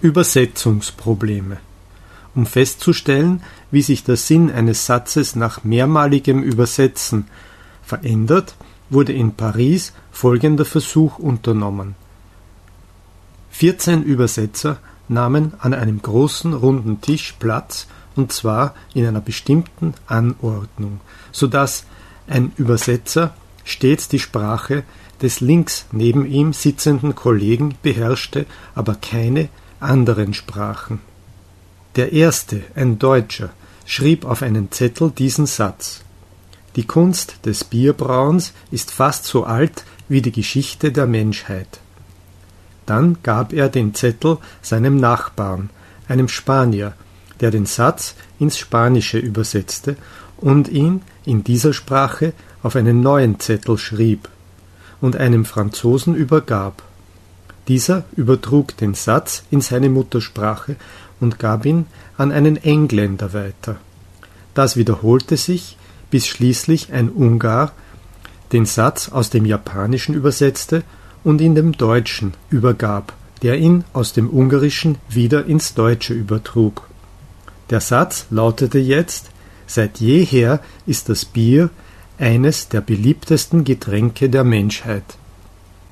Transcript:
Übersetzungsprobleme. Um festzustellen, wie sich der Sinn eines Satzes nach mehrmaligem Übersetzen verändert, wurde in Paris folgender Versuch unternommen. 14 Übersetzer nahmen an einem großen runden Tisch Platz und zwar in einer bestimmten Anordnung, so dass ein Übersetzer stets die Sprache des links neben ihm sitzenden Kollegen beherrschte, aber keine anderen Sprachen. Der erste, ein Deutscher, schrieb auf einen Zettel diesen Satz Die Kunst des Bierbrauens ist fast so alt wie die Geschichte der Menschheit. Dann gab er den Zettel seinem Nachbarn, einem Spanier, der den Satz ins Spanische übersetzte und ihn in dieser Sprache auf einen neuen Zettel schrieb und einem Franzosen übergab. Dieser übertrug den Satz in seine Muttersprache und gab ihn an einen Engländer weiter. Das wiederholte sich, bis schließlich ein Ungar den Satz aus dem Japanischen übersetzte und in dem Deutschen übergab, der ihn aus dem Ungarischen wieder ins Deutsche übertrug. Der Satz lautete jetzt Seit jeher ist das Bier eines der beliebtesten Getränke der Menschheit.